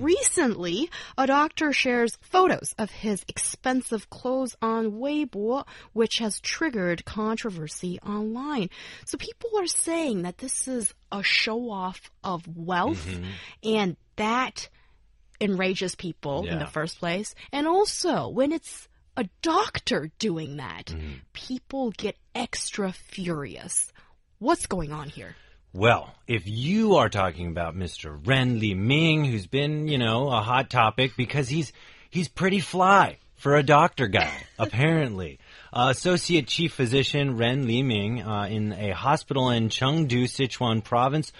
Recently, a doctor shares photos of his expensive clothes on Weibo, which has triggered controversy online. So people are saying that this is a show off of wealth mm-hmm. and that enrages people in the first place. And also, when it's a doctor doing that, mm-hmm. people get extra furious. What's going on here? Well, if you are talking about Mr. Ren Li Ming, who's been, you know, a hot topic because he's he's pretty fly for a doctor guy, apparently. Uh, Associate Chief Physician Ren Li Ming uh, in a hospital in Chengdu, Sichuan Province,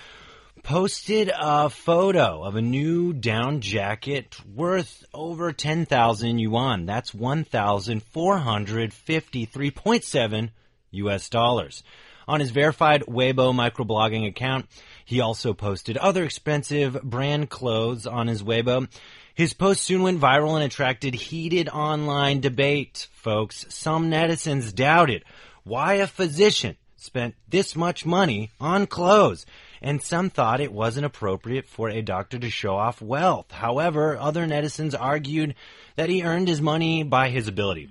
posted a photo of a new down jacket worth over 10,000 yuan. That's 1,453.7 US dollars. On his verified Weibo microblogging account, he also posted other expensive brand clothes on his Weibo. His post soon went viral and attracted heated online debate, folks. Some netizens doubted why a physician spent this much money on clothes, and some thought it wasn't appropriate for a doctor to show off wealth. However, other netizens argued that he earned his money by his ability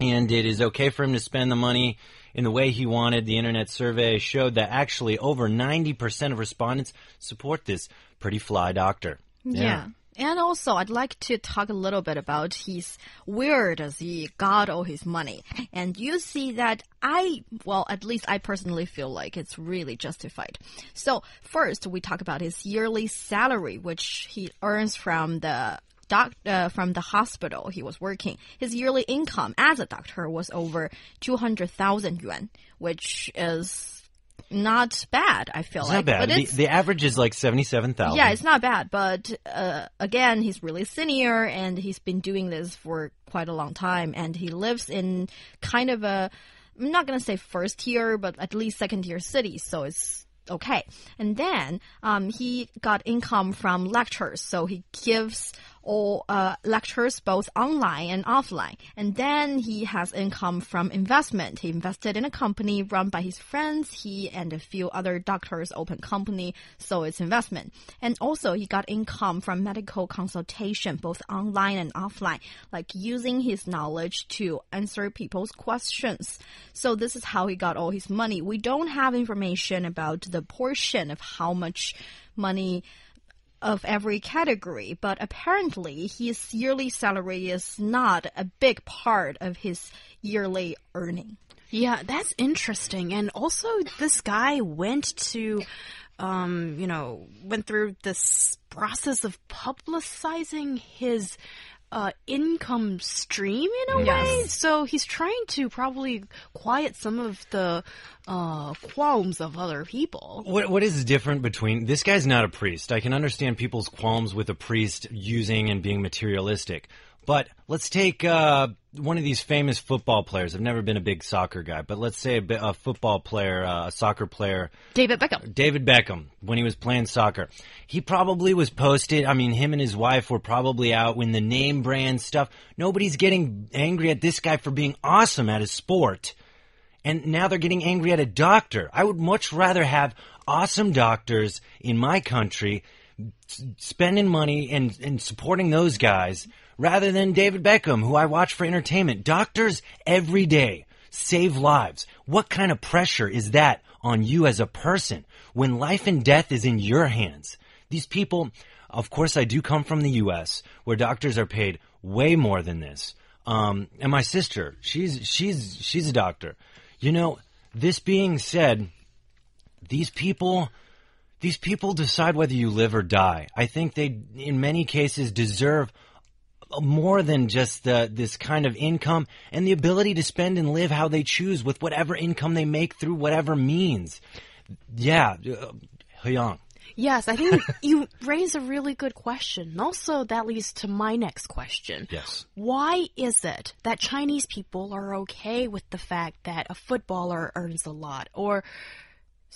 and it is okay for him to spend the money in the way he wanted. The internet survey showed that actually over 90% of respondents support this pretty fly doctor. Yeah. And also, I'd like to talk a little bit about his where does he got all his money. And you see that I, well, at least I personally feel like it's really justified. So first, we talk about his yearly salary, which he earns from the doc, uh, from the hospital he was working. His yearly income as a doctor was over 200,000 yuan, which is not bad, I feel It's like. not bad. But The, the average is like 77,000. yeah, it's not bad, but uh, again, he's really senior and he's been doing this for quite a long time, and he lives in kind of a I'm not gonna say first tier, but at least second tier city, so it's okay. And then um, he got income from lectures, so he gives all uh, lectures both online and offline. And then he has income from investment. He invested in a company run by his friends. He and a few other doctors open company, so it's investment. And also he got income from medical consultation, both online and offline, like using his knowledge to answer people's questions. So this is how he got all his money. We don't have information about the portion of how much money of every category, but apparently his yearly salary is not a big part of his yearly earning. Yeah, that's interesting. And also, this guy went to, um, you know, went through this process of publicizing his uh, income stream in a way. So he's trying to probably quiet some of the uh, qualms of other people. What what is different between this guy's not a priest. I can understand people's qualms with a priest using and being materialistic. But let's take uh, one of these famous football players. I've never been a big soccer guy, but let's say a, a football player, uh, a soccer player, David Beckham. David Beckham, when he was playing soccer, he probably was posted. I mean, him and his wife were probably out when the name brand stuff. Nobody's getting angry at this guy for being awesome at his sport. And now they're getting angry at a doctor. I would much rather have awesome doctors in my country spending money and, and supporting those guys rather than David Beckham, who I watch for entertainment. Doctors every day save lives. What kind of pressure is that on you as a person when life and death is in your hands? These people, of course, I do come from the U.S. where doctors are paid way more than this. Um, and my sister, she's she's she's a doctor. You know, this being said, these people these people decide whether you live or die. I think they in many cases deserve more than just this kind of income and the ability to spend and live how they choose with whatever income they make through whatever means. Yeah, uh, Hyung. Yes, I think you raise a really good question. Also, that leads to my next question. Yes. Why is it that Chinese people are okay with the fact that a footballer earns a lot? Or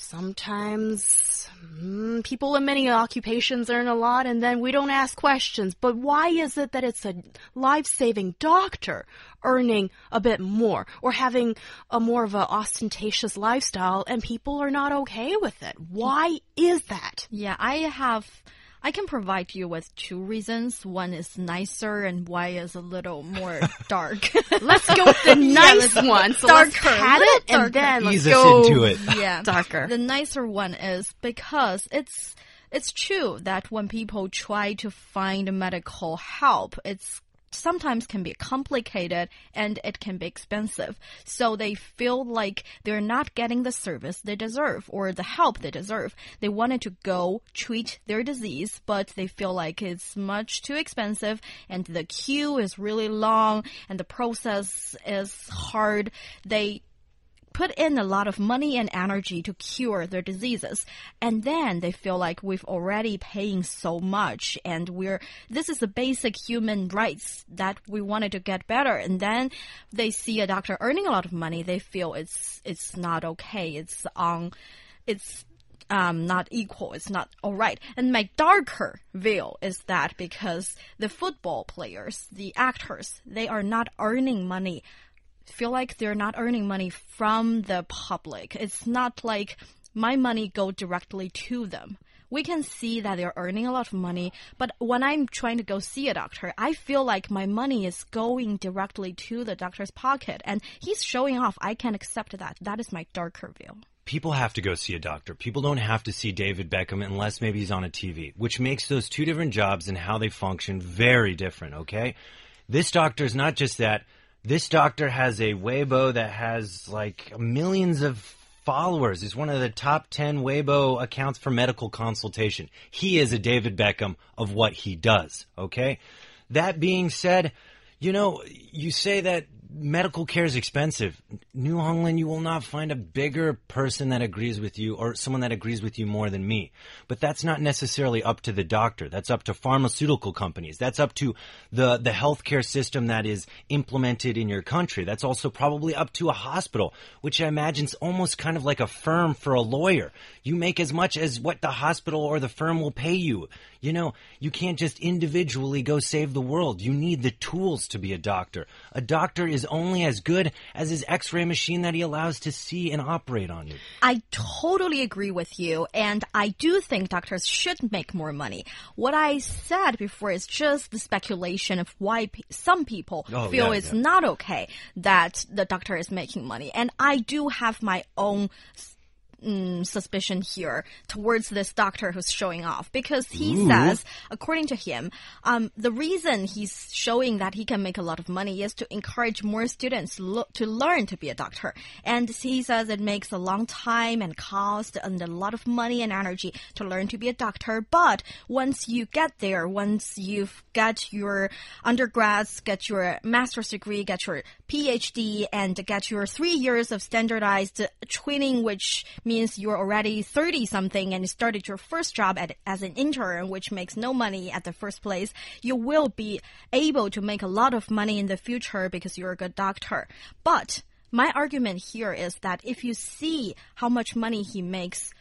sometimes mm, people in many occupations earn a lot and then we don't ask questions. But why is it that it's a life saving doctor earning a bit more or having a more of an ostentatious lifestyle and people are not okay with it? Why is that? Yeah, I have. I can provide you with two reasons. One is nicer, and why is a little more dark. Let's go with the nice let's- one. So let's darker, pat it and then let's Ease us go into it. yeah, darker. The nicer one is because it's it's true that when people try to find medical help, it's sometimes can be complicated and it can be expensive. So they feel like they're not getting the service they deserve or the help they deserve. They wanted to go treat their disease, but they feel like it's much too expensive and the queue is really long and the process is hard. They put in a lot of money and energy to cure their diseases and then they feel like we've already paying so much and we're this is the basic human rights that we wanted to get better and then they see a doctor earning a lot of money they feel it's it's not okay it's on it's um, not equal. It's not all right. And my darker view is that because the football players, the actors, they are not earning money feel like they're not earning money from the public. It's not like my money go directly to them. We can see that they're earning a lot of money, but when I'm trying to go see a doctor, I feel like my money is going directly to the doctor's pocket and he's showing off. I can accept that. That is my darker view. people have to go see a doctor. People don't have to see David Beckham unless maybe he's on a TV, which makes those two different jobs and how they function very different, okay? This doctor is not just that. This doctor has a Weibo that has like millions of followers. He's one of the top 10 Weibo accounts for medical consultation. He is a David Beckham of what he does, okay? That being said, you know, you say that medical care is expensive. Niu Honglin, you will not find a bigger person that agrees with you or someone that agrees with you more than me. But that's not necessarily up to the doctor. That's up to pharmaceutical companies. That's up to the, the healthcare system that is implemented in your country. That's also probably up to a hospital, which I imagine is almost kind of like a firm for a lawyer. You make as much as what the hospital or the firm will pay you. You know, you can't just individually go save the world. You need the tools to be a doctor. A doctor is only as good as his x-ray machine that he allows to see and operate on you. I totally agree with you, and I do think doctors should make more money. What I said before is just the speculation of why pe some people Oh, feel yeah, it's yeah. not okay that the doctor is making money. And I do have my own mm, suspicion here towards this doctor who's showing off because he says, according to him, um, the reason he's showing that he can make a lot of money is to encourage more students to learn to be a doctor. And he says it makes a long time and cost and a lot of money and energy to learn to be a doctor. But once you get there, once you've got your undergrads, get your master's degree, get your PhD, and get your three years of standardized training, which means you're already 30 something and you started your first job at, as an intern, which makes no money at the first place, you will be able to make a lot of money in the future because you're a good doctor. But my argument here is that if you see how much money he makes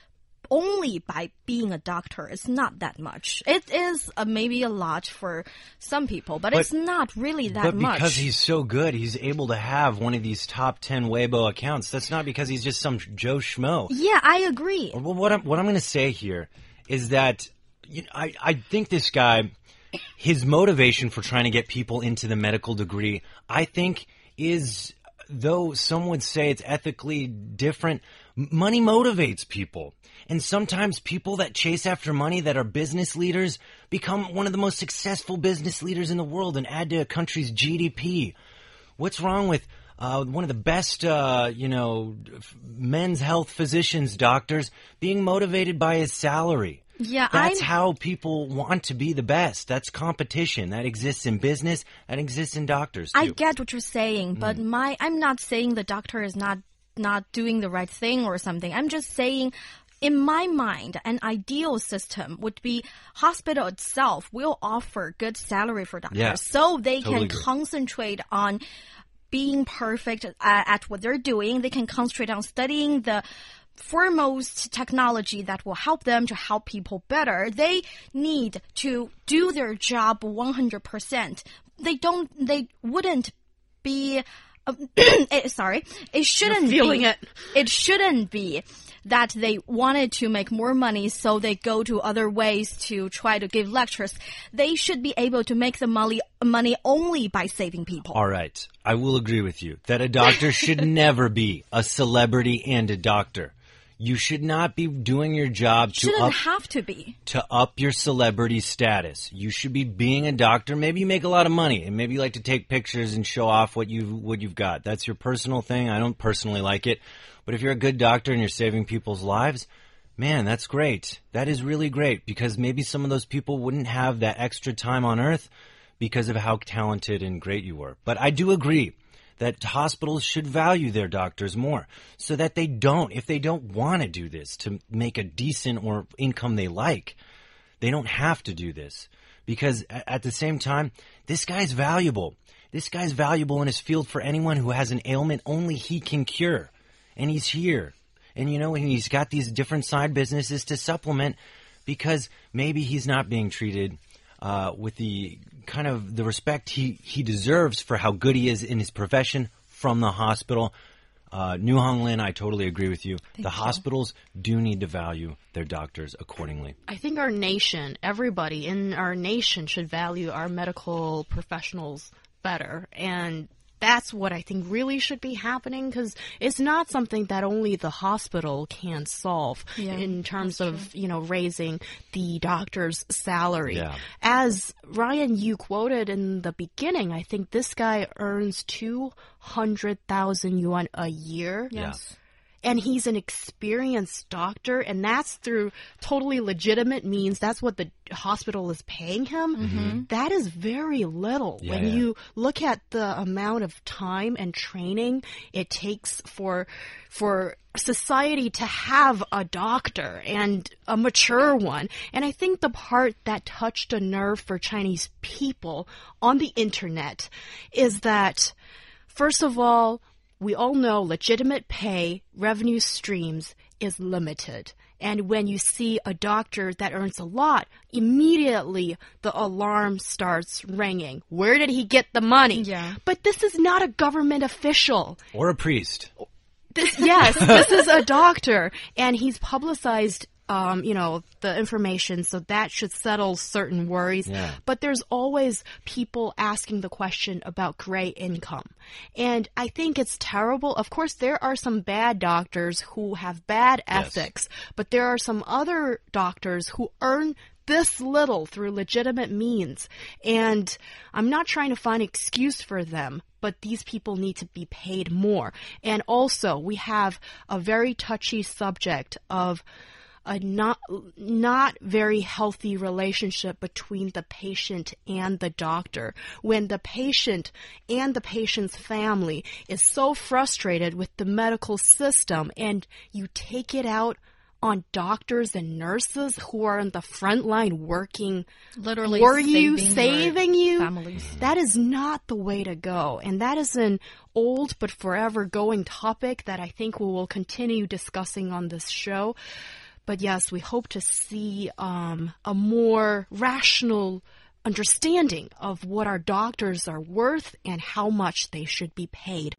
only by being a doctor, it's not that much. It is uh, maybe a lot for some people, but, it's not really that but much. because he's so good, he's able to have one of these top 10 Weibo accounts. That's not because he's just some Joe Schmo. yeah, I agree. Well, what I'm what I'm going to say here is that you know, I I think this guy, his motivation for trying to get people into the medical degree, I think is though some would say it's ethically different. Money motivates people. And sometimes people that chase after money that are business leaders become one of the most successful business leaders in the world and add to a country's GDP. What's wrong with uh, one of the best, uh, you know, men's health physicians, doctors, being motivated by his salary? Yeah, That's I'm- how people want to be the best. That's competition. That exists in business. That exists in doctors too. I get what you're saying, but my I'm not saying the doctor is not not doing the right thing or something. I'm just saying in my mind, an ideal system would be hospital itself will offer good salary for doctors, Yeah. so they Totally can agree. concentrate on being perfect uh, at what they're doing. They can concentrate on studying the foremost technology that will help them to help people better. They need to do their job 100%. They don't, they wouldn't be, um, eh, sorry, it shouldn't feeling be, it. it shouldn't be that they wanted to make more money, so they go to other ways to try to give lectures. They should be able to make the money, money only by saving people. All right. I will agree with you that a doctor should never be a celebrity and a doctor. You should not be doing your job to Shouldn't up have to be. to up your celebrity status. You should be being a doctor. Maybe you make a lot of money and maybe you like to take pictures and show off what you what you've got. That's your personal thing. I don't personally like it. But if you're a good doctor and you're saving people's lives, man, that's great. That is really great because maybe some of those people wouldn't have that extra time on earth because of how talented and great you were. But I do agree that hospitals should value their doctors more so that they don't, if they don't want to do this to make a decent or income they like, they don't have to do this because at the same time, this guy's valuable. This guy's valuable in his field for anyone who has an ailment only he can cure. And he's here. And you know, and he's got these different side businesses to supplement because maybe he's not being treated uh, with the kind of the respect he, he deserves for how good he is in his profession from the hospital. Uh, Niu Honglin, I totally agree with you. the hospitals do need to value their doctors accordingly. I think our nation, everybody in our nation should value our medical professionals better. And that's what I think really should be happening because it's not something that only the hospital can solve Yeah, in terms of, you know, raising the doctor's salary. Yeah. As Ryan, you quoted in the beginning, I think this guy earns 200,000 yuan a year Yes. And he's an experienced doctor and that's through totally legitimate means. That's what the hospital is paying him. Mm-hmm. Mm-hmm. That is very little. Yeah, when yeah. you look at the amount of time and training it takes for for society to have a doctor and a mature one. And i think the part that touched a nerve for chinese people on the internet is that First of all, we all know legitimate pay, revenue streams is limited. And when you see a doctor that earns a lot, immediately the alarm starts ringing. Where did he get the money? Yeah. But this is not a government official. Or a priest. This, yes, this is a doctor, and he's publicized, um, you know, the information, so that should settle certain worries. Yeah. But there's always people asking the question about gray income, and I think it's terrible. Of course, there are some bad doctors who have bad Yes. ethics, but there are some other doctors who earn this little through legitimate means. And I'm not trying to find an excuse for them, but these people need to be paid more. And also, we have a very touchy subject of a not not very healthy relationship between the patient and the doctor when the patient and the patient's family is so frustrated with the medical system and you take it out on doctors and nurses who are on the front line working Literally for you, saving saving you. families. That is not the way to go. And that is an old but forever going topic that I think we will continue discussing on this show. But yes, we hope to see um, a more rational understanding of what our doctors are worth and how much they should be paid.